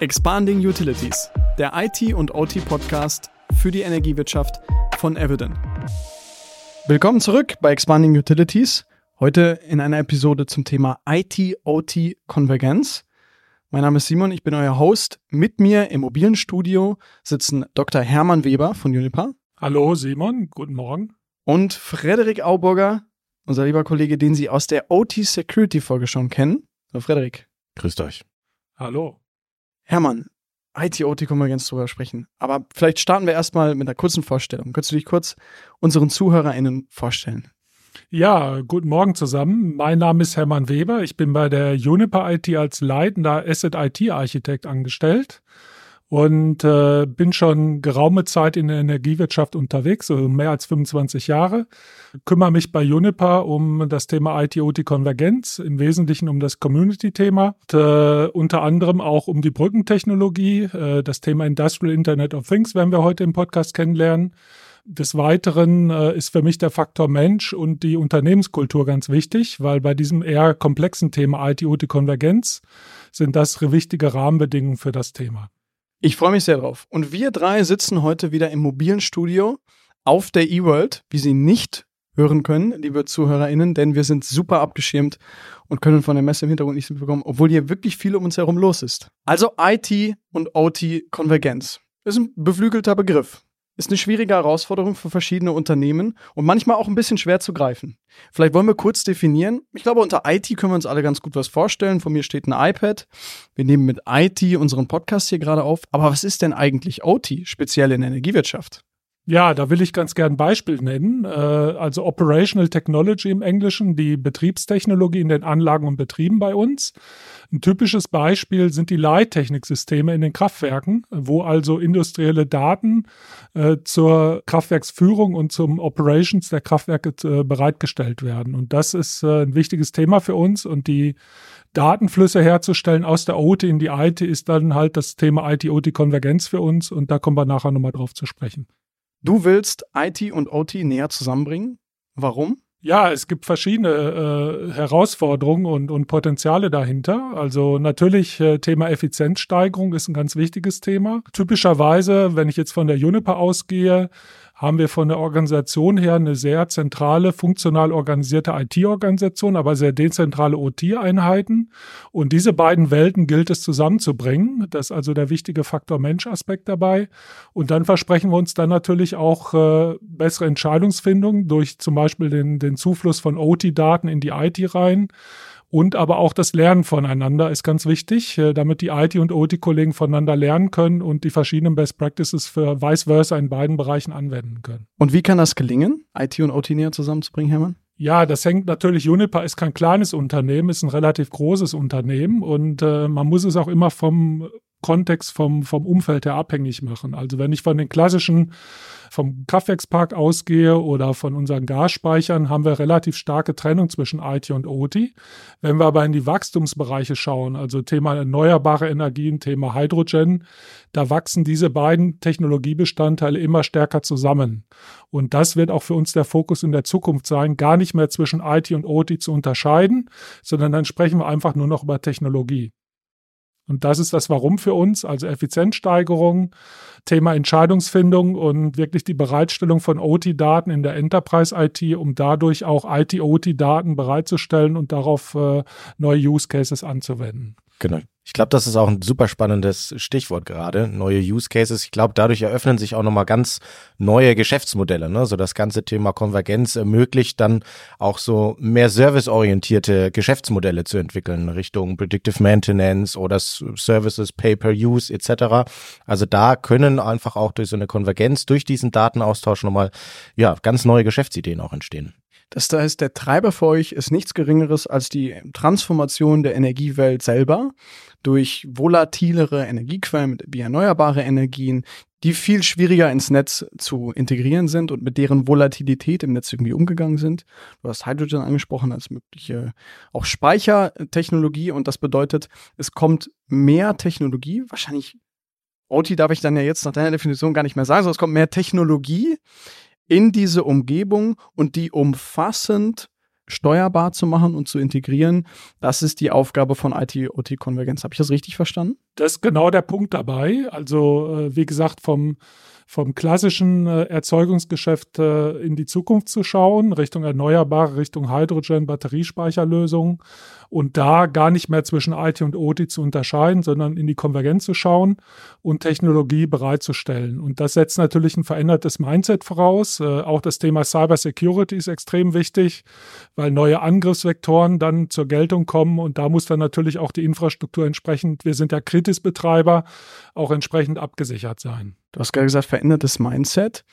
Expanding Utilities, der IT- und OT-Podcast für die Energiewirtschaft von Evident. Willkommen zurück bei Expanding Utilities. Heute in einer Episode zum Thema IT-OT-Konvergenz. Mein Name ist Simon, ich bin euer Host. Mit mir im mobilen Studio sitzen Dr. Hermann Weber von Unipa. Hallo Simon, guten Morgen. Und Frederik Auburger, unser lieber Kollege, den Sie aus der OT Security Folge schon kennen. Hallo Frederik. Grüßt euch. Hallo. Hermann, IT-OT-Konvergenz drüber sprechen. Aber vielleicht starten wir erstmal mit einer kurzen Vorstellung. Könntest du dich kurz unseren ZuhörerInnen vorstellen? Ja, guten Morgen zusammen. Mein Name ist Hermann Weber. Ich bin bei der Juniper IT als leitender Asset IT Architekt angestellt und äh, bin schon geraume Zeit in der Energiewirtschaft unterwegs, also mehr als 25 Jahre. Kümmere mich bei Juniper um das Thema IT-OT-Konvergenz, im Wesentlichen um das Community-Thema, äh, unter anderem auch um die Brückentechnologie, äh, das Thema Industrial Internet of Things werden wir heute im Podcast kennenlernen. Des Weiteren äh, ist für mich der Faktor Mensch und die Unternehmenskultur ganz wichtig, weil bei diesem eher komplexen Thema IT-OT-Konvergenz sind das wichtige Rahmenbedingungen für das Thema. Ich freue mich sehr drauf. Und wir drei sitzen heute wieder im mobilen Studio auf der eWorld, wie Sie nicht hören können, liebe ZuhörerInnen, denn wir sind super abgeschirmt und können von der Messe im Hintergrund nichts mitbekommen, obwohl hier wirklich viel um uns herum los ist. Also IT und OT Konvergenz. Ist ein beflügelter Begriff ist eine schwierige Herausforderung für verschiedene Unternehmen und manchmal auch ein bisschen schwer zu greifen. Vielleicht wollen wir kurz definieren. Ich glaube, unter IT können wir uns alle ganz gut was vorstellen. Von mir steht ein iPad. Wir nehmen mit IT unseren Podcast hier gerade auf. Aber was ist denn eigentlich OT, speziell in der Energiewirtschaft? Ja, da will ich ganz gern ein Beispiel nennen. Äh, also Operational Technology im Englischen, die Betriebstechnologie in den Anlagen und Betrieben bei uns. Ein typisches Beispiel sind die Leittechniksysteme in den Kraftwerken, wo also industrielle Daten äh, zur Kraftwerksführung und zum Operations der Kraftwerke äh, bereitgestellt werden. Und das ist ein wichtiges Thema für uns und die Datenflüsse herzustellen aus der OT in die IT ist dann halt das Thema IT-OT-Konvergenz für uns und da kommen wir nachher nochmal drauf zu sprechen. Du willst IT und OT näher zusammenbringen. Warum? Ja, es gibt verschiedene äh, Herausforderungen und, und Potenziale dahinter. Also natürlich äh, Thema Effizienzsteigerung ist ein ganz wichtiges Thema. Typischerweise, wenn ich jetzt von der Juniper ausgehe, haben wir von der Organisation her eine sehr zentrale, funktional organisierte IT-Organisation, aber sehr dezentrale OT-Einheiten. Und diese beiden Welten gilt es zusammenzubringen. Das ist also der wichtige Faktor Mensch-Aspekt dabei. Und dann versprechen wir uns dann natürlich auch äh, bessere Entscheidungsfindung durch zum Beispiel den, den Zufluss von OT-Daten in die IT rein. Und aber auch das Lernen voneinander ist ganz wichtig, äh, damit die IT- und OT-Kollegen voneinander lernen können und die verschiedenen Best Practices für vice versa in beiden Bereichen anwenden können. Und wie kann das gelingen, IT und OT näher zusammenzubringen, Hermann? Ja, das hängt natürlich, Juniper ist kein kleines Unternehmen, ist ein relativ großes Unternehmen und äh, man muss es auch immer vom Kontext, vom, vom Umfeld her abhängig machen. Also wenn ich von den klassischen vom Kraftwerkspark ausgehe oder von unseren Gasspeichern, haben wir relativ starke Trennung zwischen IT und OT. Wenn wir aber in die Wachstumsbereiche schauen, also Thema erneuerbare Energien, Thema Hydrogen, da wachsen diese beiden Technologiebestandteile immer stärker zusammen. Und das wird auch für uns der Fokus in der Zukunft sein, gar nicht mehr zwischen IT und OT zu unterscheiden, sondern dann sprechen wir einfach nur noch über Technologie. Und das ist das Warum für uns, also Effizienzsteigerung, Thema Entscheidungsfindung und wirklich die Bereitstellung von OT-Daten in der Enterprise-IT, um dadurch auch IT-OT-Daten bereitzustellen und darauf äh, neue Use Cases anzuwenden. Genau. Ich glaube, das ist auch ein super spannendes Stichwort gerade, neue Use Cases. Ich glaube, dadurch eröffnen sich auch nochmal ganz neue Geschäftsmodelle. Ne? So das ganze Thema Konvergenz ermöglicht dann auch so mehr serviceorientierte Geschäftsmodelle zu entwickeln, Richtung Predictive Maintenance oder Services Pay-per-Use etc. Also da können einfach auch durch so eine Konvergenz, durch diesen Datenaustausch nochmal ja, ganz neue Geschäftsideen auch entstehen. Das heißt, der Treiber für euch ist nichts Geringeres als die Transformation der Energiewelt selber durch volatilere Energiequellen wie erneuerbare Energien, die viel schwieriger ins Netz zu integrieren sind und mit deren Volatilität im Netz irgendwie umgegangen sind. Du hast Hydrogen angesprochen als mögliche auch Speichertechnologie und das bedeutet, es kommt mehr Technologie, wahrscheinlich OT darf ich dann ja jetzt nach deiner Definition gar nicht mehr sagen, sondern es kommt mehr Technologie in diese Umgebung und die umfassend steuerbar zu machen und zu integrieren. Das ist die Aufgabe von IT-OT-Konvergenz. Habe ich das richtig verstanden? Das ist genau der Punkt dabei. Also, äh, wie gesagt, vom vom klassischen äh, Erzeugungsgeschäft äh, in die Zukunft zu schauen, Richtung Erneuerbare, Richtung Hydrogen, Batteriespeicherlösungen und da gar nicht mehr zwischen IT und OT zu unterscheiden, sondern in die Konvergenz zu schauen und Technologie bereitzustellen. Und das setzt natürlich ein verändertes Mindset voraus. Äh, auch das Thema Cyber Security ist extrem wichtig, weil neue Angriffsvektoren dann zur Geltung kommen und da muss dann natürlich auch die Infrastruktur entsprechend, wir sind ja Kritisbetreiber, auch entsprechend abgesichert sein. Du hast gerade gesagt, verändertes Mindset.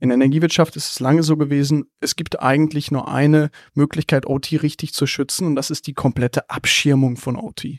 In der Energiewirtschaft ist es lange so gewesen, es gibt eigentlich nur eine Möglichkeit, OT richtig zu schützen und das ist die komplette Abschirmung von OT.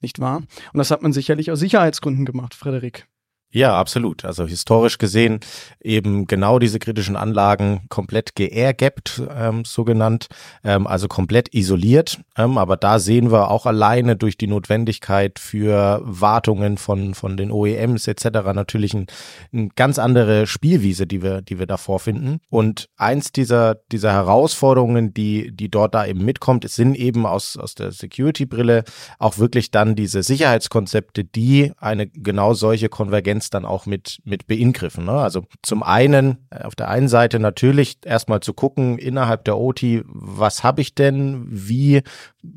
Nicht wahr? Und das hat man sicherlich aus Sicherheitsgründen gemacht, Frederik. Ja, absolut. Also historisch gesehen eben genau diese kritischen Anlagen komplett geairgapped, ähm, so genannt, ähm, also komplett isoliert. Ähm, aber da sehen wir auch alleine durch die Notwendigkeit für Wartungen von, von den OEMs etc. natürlich ein, ein ganz andere Spielwiese, die wir, die wir da vorfinden. Und eins dieser, dieser Herausforderungen, die, die dort da eben mitkommt, sind eben aus, aus der Security-Brille auch wirklich dann diese Sicherheitskonzepte, die eine genau solche Konvergenz Konvergenz dann auch mit, mit beingriffen. Ne? Also zum einen, äh, auf der einen Seite natürlich erstmal zu gucken, innerhalb der OT, was habe ich denn, wie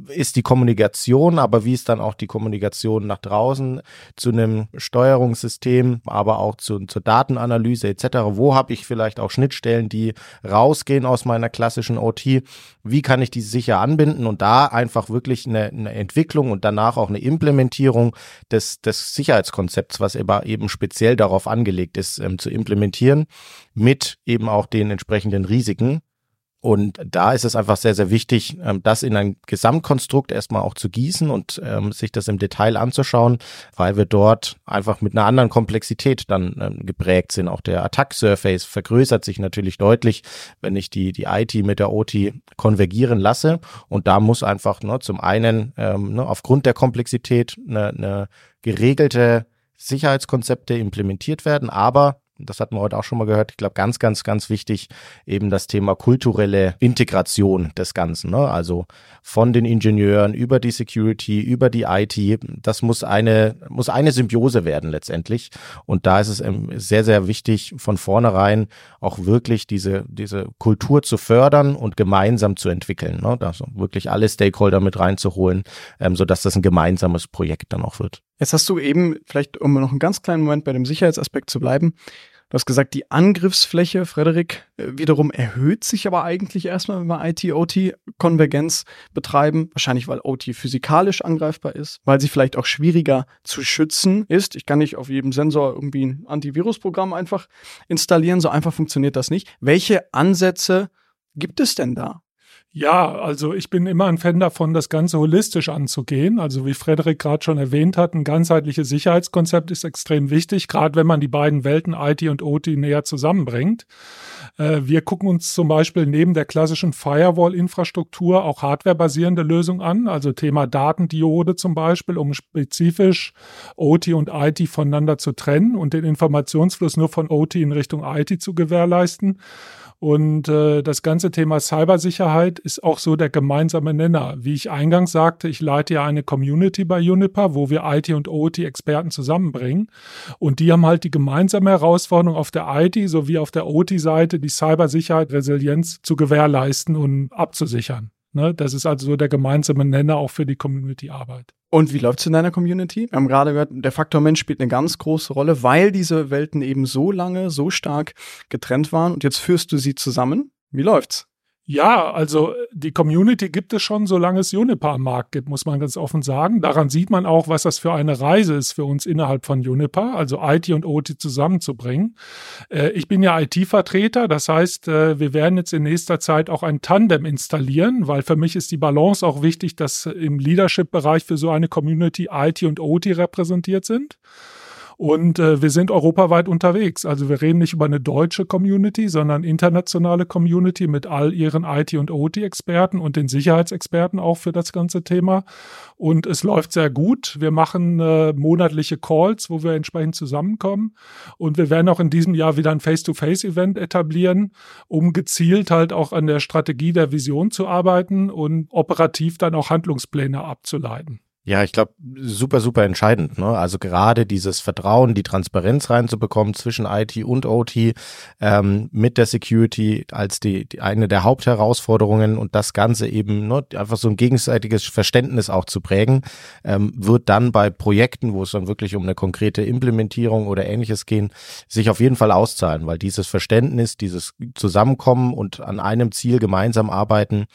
ist die Kommunikation, aber wie ist dann auch die Kommunikation nach draußen zu einem Steuerungssystem, aber auch zu, zur Datenanalyse etc. Wo habe ich vielleicht auch Schnittstellen, die rausgehen aus meiner klassischen OT? Wie kann ich die sicher anbinden und da einfach wirklich eine, eine Entwicklung und danach auch eine Implementierung des, des Sicherheitskonzepts, was eben speziell darauf angelegt ist, ähm, zu implementieren, mit eben auch den entsprechenden Risiken. Und da ist es einfach sehr, sehr wichtig, ähm, das in ein Gesamtkonstrukt erstmal auch zu gießen und ähm, sich das im Detail anzuschauen, weil wir dort einfach mit einer anderen Komplexität dann ähm, geprägt sind. Auch der Attack-Surface vergrößert sich natürlich deutlich, wenn ich die, die IT mit der OT konvergieren lasse. Und da muss einfach ne, zum einen ähm, ne, aufgrund der Komplexität eine, eine geregelte Sicherheitskonzepte implementiert werden, aber das hatten wir heute auch schon mal gehört, ich glaube ganz, ganz, ganz wichtig, eben das Thema kulturelle Integration des Ganzen. Ne? Also von den Ingenieuren über die Security, über die IT, das muss eine, muss eine Symbiose werden letztendlich. Und da ist es ähm, sehr, sehr wichtig, von vornherein auch wirklich diese, diese Kultur zu fördern und gemeinsam zu entwickeln. Ne? Also wirklich alle Stakeholder mit reinzuholen, ähm, sodass das ein gemeinsames Projekt dann auch wird. Jetzt hast du eben, vielleicht um noch einen ganz kleinen Moment bei dem Sicherheitsaspekt zu bleiben, Du hast gesagt, die Angriffsfläche, Frederik, äh, wiederum erhöht sich aber eigentlich erstmal, wenn wir IT-OT-Konvergenz betreiben. Wahrscheinlich, weil OT physikalisch angreifbar ist, weil sie vielleicht auch schwieriger zu schützen ist. Ich kann nicht auf jedem Sensor irgendwie ein Antivirusprogramm einfach installieren. So einfach funktioniert das nicht. Welche Ansätze gibt es denn da? Ja, also ich bin immer ein Fan davon, das Ganze holistisch anzugehen. Also wie Frederik gerade schon erwähnt hat, ein ganzheitliches Sicherheitskonzept ist extrem wichtig, gerade wenn man die beiden Welten IT und OT näher zusammenbringt. Äh, wir gucken uns zum Beispiel neben der klassischen Firewall-Infrastruktur auch hardwarebasierende Lösungen an, also Thema Datendiode zum Beispiel, um spezifisch OT und IT voneinander zu trennen und den Informationsfluss nur von OT in Richtung IT zu gewährleisten. Und äh, das ganze Thema Cybersicherheit ist auch so der gemeinsame Nenner. Wie ich eingangs sagte, ich leite ja eine Community bei Juniper, wo wir IT und OT-Experten zusammenbringen. Und die haben halt die gemeinsame Herausforderung auf der IT sowie auf der OT-Seite, die Cybersicherheit, Resilienz zu gewährleisten und abzusichern. Ne? Das ist also so der gemeinsame Nenner auch für die Community-Arbeit. Und wie läuft's in deiner Community? Wir haben gerade gehört, der Faktor Mensch spielt eine ganz große Rolle, weil diese Welten eben so lange, so stark getrennt waren und jetzt führst du sie zusammen. Wie läuft's? Ja, also die Community gibt es schon, solange es Juniper am Markt gibt, muss man ganz offen sagen. Daran sieht man auch, was das für eine Reise ist für uns innerhalb von Juniper, also IT und OT zusammenzubringen. Äh, ich bin ja IT-Vertreter, das heißt, äh, wir werden jetzt in nächster Zeit auch ein Tandem installieren, weil für mich ist die Balance auch wichtig, dass im Leadership-Bereich für so eine Community IT und OT repräsentiert sind. Und äh, wir sind europaweit unterwegs. Also wir reden nicht über eine deutsche Community, sondern internationale Community mit all ihren IT- und OT-Experten und den Sicherheitsexperten auch für das ganze Thema. Und es läuft sehr gut. Wir machen äh, monatliche Calls, wo wir entsprechend zusammenkommen. Und wir werden auch in diesem Jahr wieder ein Face-to-Face-Event etablieren, um gezielt halt auch an der Strategie der Vision zu arbeiten und operativ dann auch Handlungspläne abzuleiten. Ja, ich glaube, super, super entscheidend. Ne? Also gerade dieses Vertrauen, die Transparenz reinzubekommen zwischen IT und OT ähm, mit der Security als die, die eine der Hauptherausforderungen und das Ganze eben ne, einfach so ein gegenseitiges Verständnis auch zu prägen, ähm, wird dann bei Projekten, wo es dann wirklich um eine konkrete Implementierung oder ähnliches gehen, sich auf jeden Fall auszahlen, weil dieses Verständnis, dieses Zusammenkommen und an einem Ziel gemeinsam arbeiten,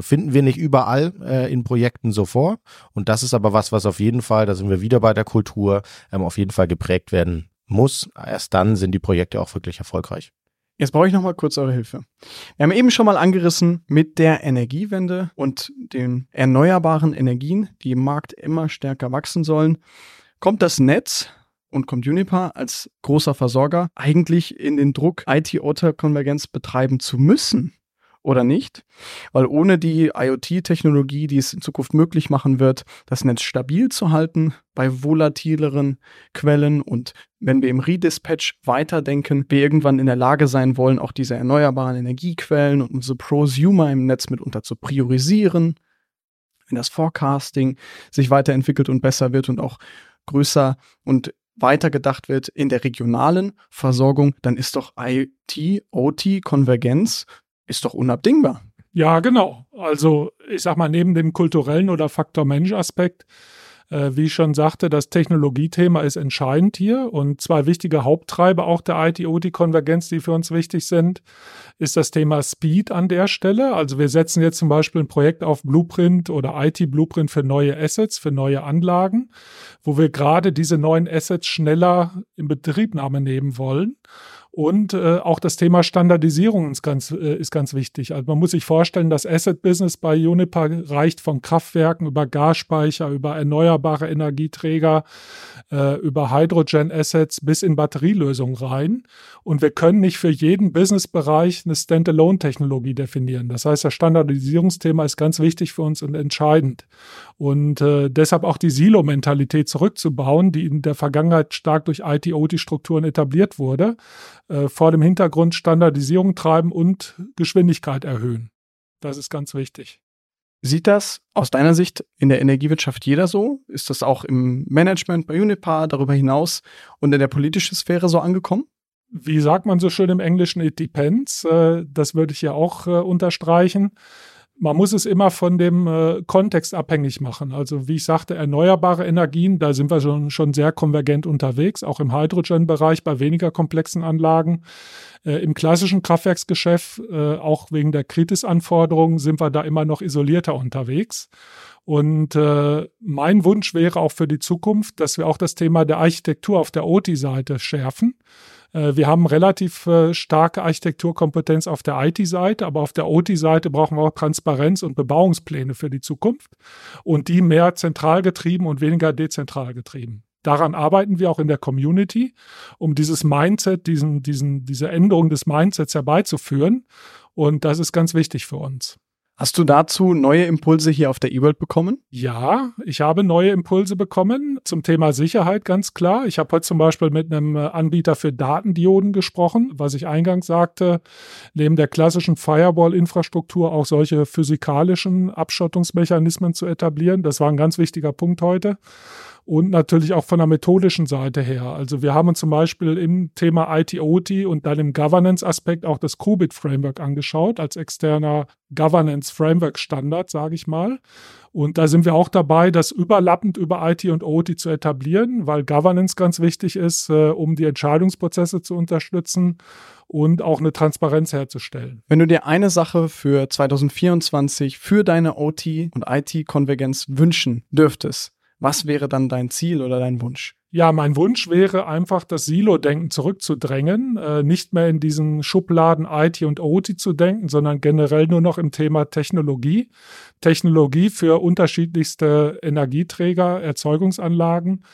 Finden wir nicht überall äh, in Projekten so vor. Und das ist aber was, was auf jeden Fall, da sind wir wieder bei der Kultur, ähm, auf jeden Fall geprägt werden muss. Erst dann sind die Projekte auch wirklich erfolgreich. Jetzt brauche ich noch mal kurz eure Hilfe. Wir haben eben schon mal angerissen mit der Energiewende und den erneuerbaren Energien, die im Markt immer stärker wachsen sollen. Kommt das Netz und kommt Juniper als großer Versorger eigentlich in den Druck, IT-OTA-Konvergenz betreiben zu müssen? Oder nicht. Weil ohne die IoT-Technologie, die es in Zukunft möglich machen wird, das Netz stabil zu halten bei volatileren Quellen und wenn wir im Redispatch weiterdenken, wir irgendwann in der Lage sein wollen, auch diese erneuerbaren Energiequellen und unsere Prosumer im Netz mitunter zu priorisieren, wenn das Forecasting sich weiterentwickelt und besser wird und auch größer und weiter gedacht wird in der regionalen Versorgung, dann ist doch IT, OT, Konvergenz ist doch unabdingbar. Ja, genau. Also ich sag mal, neben dem kulturellen oder Faktor-Mensch-Aspekt, äh, wie ich schon sagte, das Technologiethema ist entscheidend hier und zwei wichtige Haupttreiber auch der IT-OT-Konvergenz, die für uns wichtig sind, ist das Thema Speed an der Stelle. Also wir setzen jetzt zum Beispiel ein Projekt auf Blueprint oder IT-Blueprint für neue Assets, für neue Anlagen, wo wir gerade diese neuen Assets schneller in Betriebnahme nehmen wollen. Und äh, auch das Thema Standardisierung ist ganz, äh, ist ganz wichtig. Also man muss sich vorstellen, das Asset-Business bei Uniper reicht von Kraftwerken über Gasspeicher, über erneuerbare Energieträger, äh, über Hydrogen-Assets bis in Batterielösungen rein. Und wir können nicht für jeden Businessbereich eine Standalone-Technologie definieren. Das heißt, das Standardisierungsthema ist ganz wichtig für uns und entscheidend. Und äh, deshalb auch die Silo-Mentalität zurückzubauen, die in der Vergangenheit stark durch IT-OT-Strukturen etabliert wurde, äh, vor dem Hintergrund Standardisierung treiben und Geschwindigkeit erhöhen. Das ist ganz wichtig. Sieht das aus deiner Sicht in der Energiewirtschaft jeder so? Ist das auch im Management bei Unipar darüber hinaus und in der politischen Sphäre so angekommen? Wie sagt man so schön im Englischen, it depends. Äh, das würde ich ja auch äh, unterstreichen man muss es immer von dem äh, Kontext abhängig machen. Also wie ich sagte, erneuerbare Energien, da sind wir schon, schon sehr konvergent unterwegs, auch im Hydrogen-Bereich bei weniger komplexen Anlagen. Äh, Im klassischen Kraftwerksgeschäft, äh, auch wegen der Kritis-Anforderungen, sind wir da immer noch isolierter unterwegs. Und äh, mein Wunsch wäre auch für die Zukunft, dass wir auch das Thema der Architektur auf der OT-Seite schärfen. Äh, wir haben relativ äh, starke Architekturkompetenz auf der IT-Seite, aber auf der OT-Seite brauchen wir auch Transparenz und Bebauungspläne für die Zukunft und die mehr zentral getrieben und weniger dezentral getrieben. Daran arbeiten wir auch in der Community, um dieses Mindset, diesen, diesen, diese Änderung des Mindsets herbeizuführen. Und das ist ganz wichtig für uns. Hast du dazu neue Impulse hier auf der eWorld bekommen? Ja, ich habe neue Impulse bekommen zum Thema Sicherheit, ganz klar. Ich habe heute zum Beispiel mit einem Anbieter für Datendioden gesprochen, was ich eingangs sagte, neben der klassischen Firewall-Infrastruktur auch solche physikalischen Abschottungsmechanismen zu etablieren. Das war ein ganz wichtiger Punkt heute und natürlich auch von der methodischen Seite her. Also wir haben uns zum Beispiel im Thema IT-OT und dann im Governance-Aspekt auch das Qubit-Framework angeschaut, als externer Governance-Framework-Standard, sage ich mal. Und da sind wir auch dabei, das überlappend über IT und OT zu etablieren, weil Governance ganz wichtig ist, äh, um die Entscheidungsprozesse zu unterstützen und auch eine Transparenz herzustellen. Wenn du dir eine Sache für 2024 für deine OT und IT-Konvergenz wünschen dürftest, was wäre dann dein Ziel oder dein Wunsch? Ja, mein Wunsch wäre einfach, das Silo-Denken zurückzudrängen, äh, nicht mehr in diesen Schubladen IT und OT zu denken, sondern generell nur noch im Thema Technologie. Technologie für unterschiedlichste Energieträger, Erzeugungsanlagen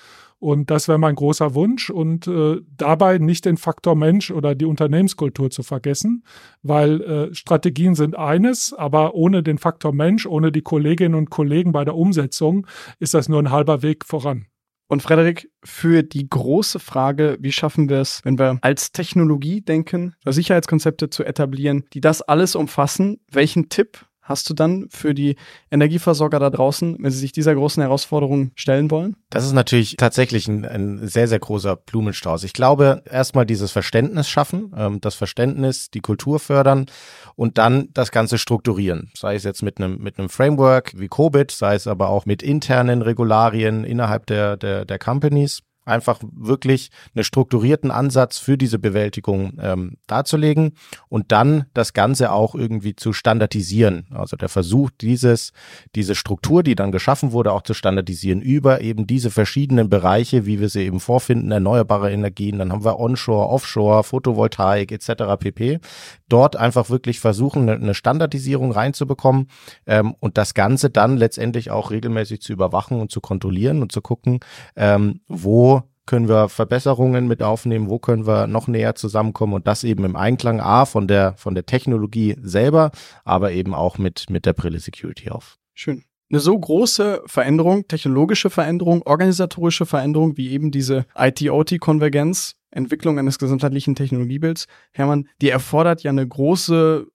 Und das wäre mein großer Wunsch. Und äh, dabei nicht den Faktor Mensch oder die Unternehmenskultur zu vergessen, weil äh, Strategien sind eines, aber ohne den Faktor Mensch, ohne die Kolleginnen und Kollegen bei der Umsetzung ist das nur ein halber Weg voran. Und Frederik, für die große Frage, wie schaffen wir es, wenn wir als Technologie denken, Sicherheitskonzepte zu etablieren, die das alles umfassen, welchen Tipp hast du dann für die Energieversorger da draußen, wenn sie sich dieser großen Herausforderung stellen wollen? Das ist natürlich tatsächlich ein, ein sehr, sehr großer Blumenstrauß. Ich glaube, erstmal dieses Verständnis schaffen, ähm, das Verständnis, die Kultur fördern und dann das Ganze strukturieren. Sei es jetzt mit einem, mit einem Framework wie COBIT, sei es aber auch mit internen Regularien innerhalb der, der, der Companies einfach wirklich einen strukturierten Ansatz für diese Bewältigung ähm, darzulegen und dann das Ganze auch irgendwie zu standardisieren. Also der Versuch, dieses, diese Struktur, die dann geschaffen wurde, auch zu standardisieren über eben diese verschiedenen Bereiche, wie wir sie eben vorfinden, erneuerbare Energien, dann haben wir Onshore, Offshore, Photovoltaik etc. pp. Dort einfach wirklich versuchen, eine Standardisierung reinzubekommen ähm, und das Ganze dann letztendlich auch regelmäßig zu überwachen und zu kontrollieren und zu gucken, ähm, wo können wir Verbesserungen mit aufnehmen, wo können wir noch näher zusammenkommen und das eben im Einklang A von der, von der Technologie selber, aber eben auch mit, mit der Brille Security auf. Schön. Eine so große Veränderung, technologische Veränderung, organisatorische Veränderung wie eben diese IT-OT-Konvergenz, Entwicklung eines gesamtheitlichen Technologiebilds, Hermann, die erfordert ja eine große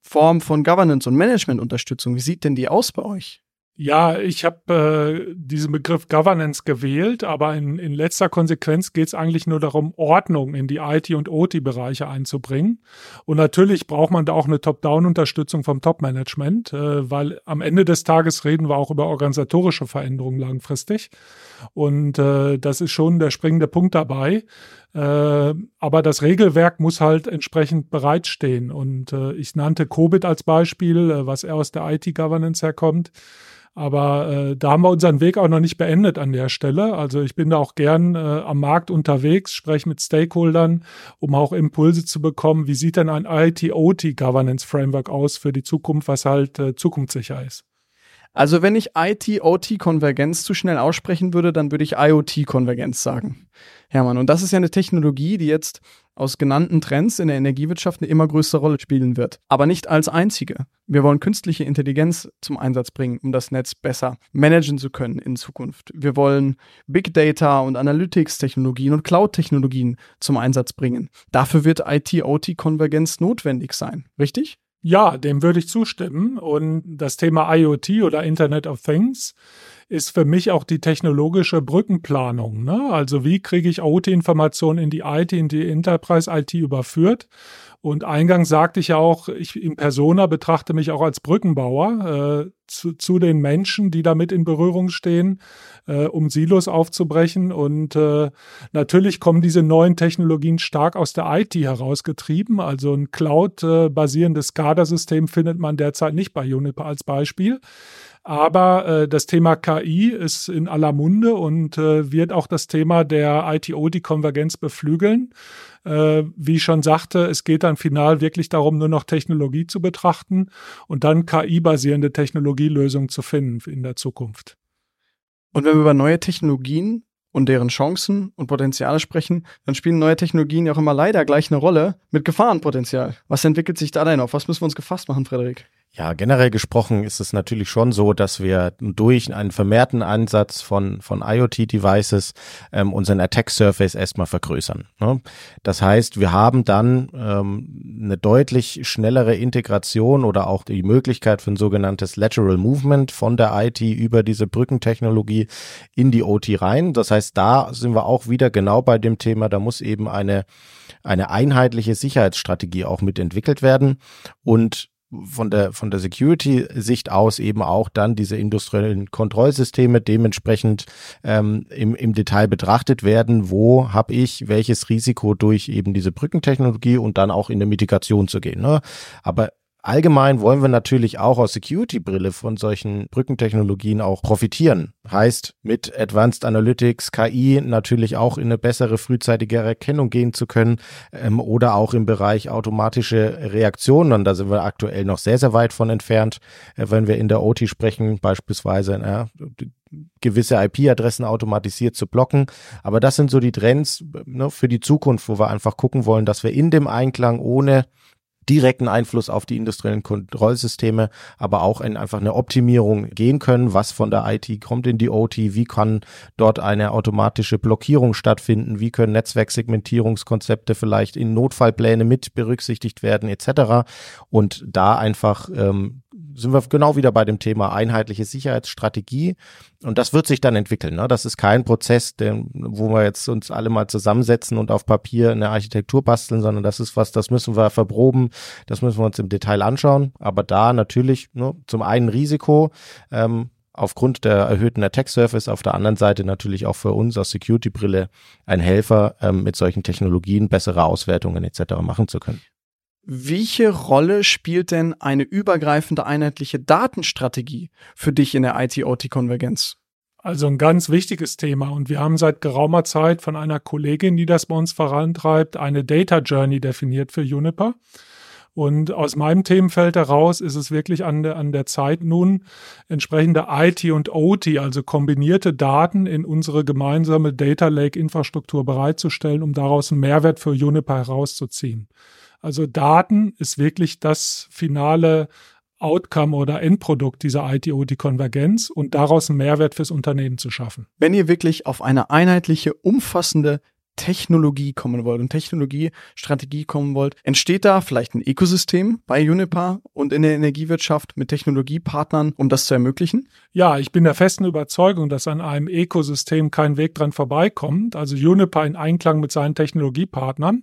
Form von Governance und Management-Unterstützung. Wie sieht denn die aus bei euch? Ja, ich habe äh, diesen Begriff Governance gewählt, aber in, in letzter Konsequenz geht es eigentlich nur darum, Ordnung in die IT- und OT-Bereiche einzubringen. Und natürlich braucht man da auch eine Top-Down-Unterstützung vom Top-Management, äh, weil am Ende des Tages reden wir auch über organisatorische Veränderungen langfristig. Und äh, das ist schon der springende Punkt dabei. Äh, aber das Regelwerk muss halt entsprechend bereitstehen. Und äh, ich nannte Covid als Beispiel, äh, was er aus der IT-Governance herkommt. Aber äh, da haben wir unseren Weg auch noch nicht beendet an der Stelle. Also ich bin da auch gern äh, am Markt unterwegs, spreche mit Stakeholdern, um auch Impulse zu bekommen. Wie sieht denn ein IT-OT-Governance-Framework aus für die Zukunft, was halt äh, zukunftssicher ist? Also wenn ich IT-OT-Konvergenz zu schnell aussprechen würde, dann würde ich IoT-Konvergenz sagen. Hermann, und das ist ja eine Technologie, die jetzt aus genannten Trends in der Energiewirtschaft eine immer größere Rolle spielen wird. Aber nicht als einzige. Wir wollen künstliche Intelligenz zum Einsatz bringen, um das Netz besser managen zu können in Zukunft. Wir wollen Big Data und Analytics-Technologien und Cloud-Technologien zum Einsatz bringen. Dafür wird IT-OT-Konvergenz notwendig sein, richtig? Ja, dem würde ich zustimmen. Und das Thema IoT oder Internet of Things ist für mich auch die technologische Brückenplanung. Ne? Also wie kriege ich OT-Informationen in die IT, in die Enterprise-IT überführt? Und eingangs sagte ich ja auch, ich in Persona betrachte mich auch als Brückenbauer äh, zu, zu den Menschen, die damit in Berührung stehen, äh, um Silos aufzubrechen. Und äh, natürlich kommen diese neuen Technologien stark aus der IT herausgetrieben. Also ein Cloud-basierendes SCADA-System findet man derzeit nicht bei Juniper als Beispiel. Aber äh, das Thema KI ist in aller Munde und äh, wird auch das Thema der ITO-Konvergenz beflügeln. Äh, wie ich schon sagte, es geht dann final wirklich darum, nur noch Technologie zu betrachten und dann KI-basierende Technologielösungen zu finden in der Zukunft. Und wenn wir über neue Technologien und deren Chancen und Potenziale sprechen, dann spielen neue Technologien ja auch immer leider gleich eine Rolle mit Gefahrenpotenzial. Was entwickelt sich da denn auf? Was müssen wir uns gefasst machen, Frederik? Ja, generell gesprochen ist es natürlich schon so, dass wir durch einen vermehrten Einsatz von, von IoT-Devices ähm, unseren Attack-Surface erstmal vergrößern. Ne? Das heißt, wir haben dann ähm, eine deutlich schnellere Integration oder auch die Möglichkeit für ein sogenanntes Lateral Movement von der IT über diese Brückentechnologie in die OT rein. Das heißt, da sind wir auch wieder genau bei dem Thema, da muss eben eine, eine einheitliche Sicherheitsstrategie auch mitentwickelt werden und von der, von der Security-Sicht aus eben auch dann diese industriellen Kontrollsysteme dementsprechend ähm, im, im Detail betrachtet werden. Wo habe ich welches Risiko durch eben diese Brückentechnologie und dann auch in der Mitigation zu gehen. Ne? Aber Allgemein wollen wir natürlich auch aus Security-Brille von solchen Brückentechnologien auch profitieren. Heißt, mit Advanced Analytics, KI natürlich auch in eine bessere frühzeitige Erkennung gehen zu können ähm, oder auch im Bereich automatische Reaktionen. Und da sind wir aktuell noch sehr, sehr weit von entfernt, äh, wenn wir in der OT sprechen, beispielsweise äh, gewisse IP-Adressen automatisiert zu blocken. Aber das sind so die Trends ne, für die Zukunft, wo wir einfach gucken wollen, dass wir in dem Einklang ohne direkten Einfluss auf die industriellen Kontrollsysteme, aber auch in einfach eine Optimierung gehen können. Was von der IT kommt in die OT? Wie kann dort eine automatische Blockierung stattfinden? Wie können Netzwerksegmentierungskonzepte vielleicht in Notfallpläne mit berücksichtigt werden, etc. Und da einfach ähm, sind wir genau wieder bei dem Thema einheitliche Sicherheitsstrategie. Und das wird sich dann entwickeln. Ne? Das ist kein Prozess, den, wo wir jetzt uns alle mal zusammensetzen und auf Papier eine Architektur basteln, sondern das ist was, das müssen wir verproben, das müssen wir uns im Detail anschauen. Aber da natürlich ne, zum einen Risiko, ähm, aufgrund der erhöhten Attack Surface, auf der anderen Seite natürlich auch für uns aus Security-Brille ein Helfer, ähm, mit solchen Technologien bessere Auswertungen etc. machen zu können. Welche Rolle spielt denn eine übergreifende einheitliche Datenstrategie für dich in der IT-OT-Konvergenz? Also ein ganz wichtiges Thema und wir haben seit geraumer Zeit von einer Kollegin, die das bei uns vorantreibt, eine Data Journey definiert für Juniper. Und aus meinem Themenfeld heraus ist es wirklich an der, an der Zeit nun, entsprechende IT und OT, also kombinierte Daten in unsere gemeinsame Data Lake Infrastruktur bereitzustellen, um daraus einen Mehrwert für Juniper herauszuziehen. Also Daten ist wirklich das finale Outcome oder Endprodukt dieser IT-OT-Konvergenz und daraus einen Mehrwert fürs Unternehmen zu schaffen. Wenn ihr wirklich auf eine einheitliche, umfassende Technologie kommen wollt und Technologiestrategie kommen wollt, entsteht da vielleicht ein Ökosystem bei Juniper und in der Energiewirtschaft mit Technologiepartnern, um das zu ermöglichen? Ja, ich bin der festen Überzeugung, dass an einem Ökosystem kein Weg dran vorbeikommt. Also Juniper in Einklang mit seinen Technologiepartnern,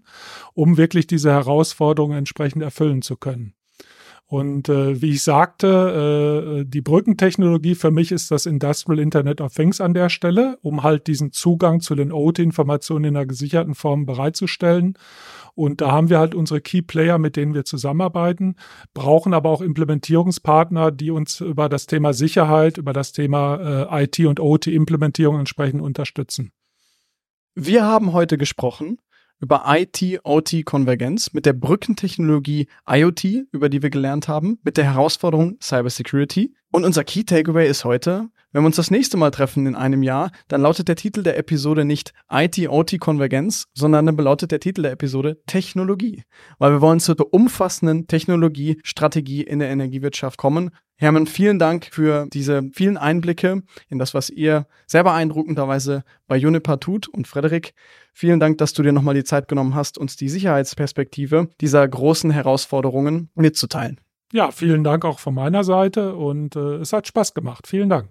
um wirklich diese Herausforderungen entsprechend erfüllen zu können. Und äh, wie ich sagte, äh, die Brückentechnologie für mich ist das Industrial Internet of Things an der Stelle, um halt diesen Zugang zu den OT-Informationen in einer gesicherten Form bereitzustellen. Und da haben wir halt unsere Key Player, mit denen wir zusammenarbeiten, brauchen aber auch Implementierungspartner, die uns über das Thema Sicherheit, über das Thema äh, IT und OT-Implementierung entsprechend unterstützen. Wir haben heute gesprochen über IT-OT-Konvergenz, mit der Brückentechnologie IoT, über die wir gelernt haben, mit der Herausforderung Cybersecurity. Und unser Key Takeaway ist heute, wenn wir uns das nächste Mal treffen in einem Jahr, dann lautet der Titel der Episode nicht IT-OT-Konvergenz, sondern dann lautet der Titel der Episode Technologie. Weil wir wollen zur umfassenden Technologiestrategie in der Energiewirtschaft kommen. Hermann, vielen Dank für diese vielen Einblicke in das, was ihr sehr beeindruckenderweise bei Juniper tut. Und Frederik, vielen Dank, dass du dir nochmal die Zeit genommen hast, uns die Sicherheitsperspektive dieser großen Herausforderungen mitzuteilen. Ja, vielen Dank auch von meiner Seite und äh, es hat Spaß gemacht. Vielen Dank.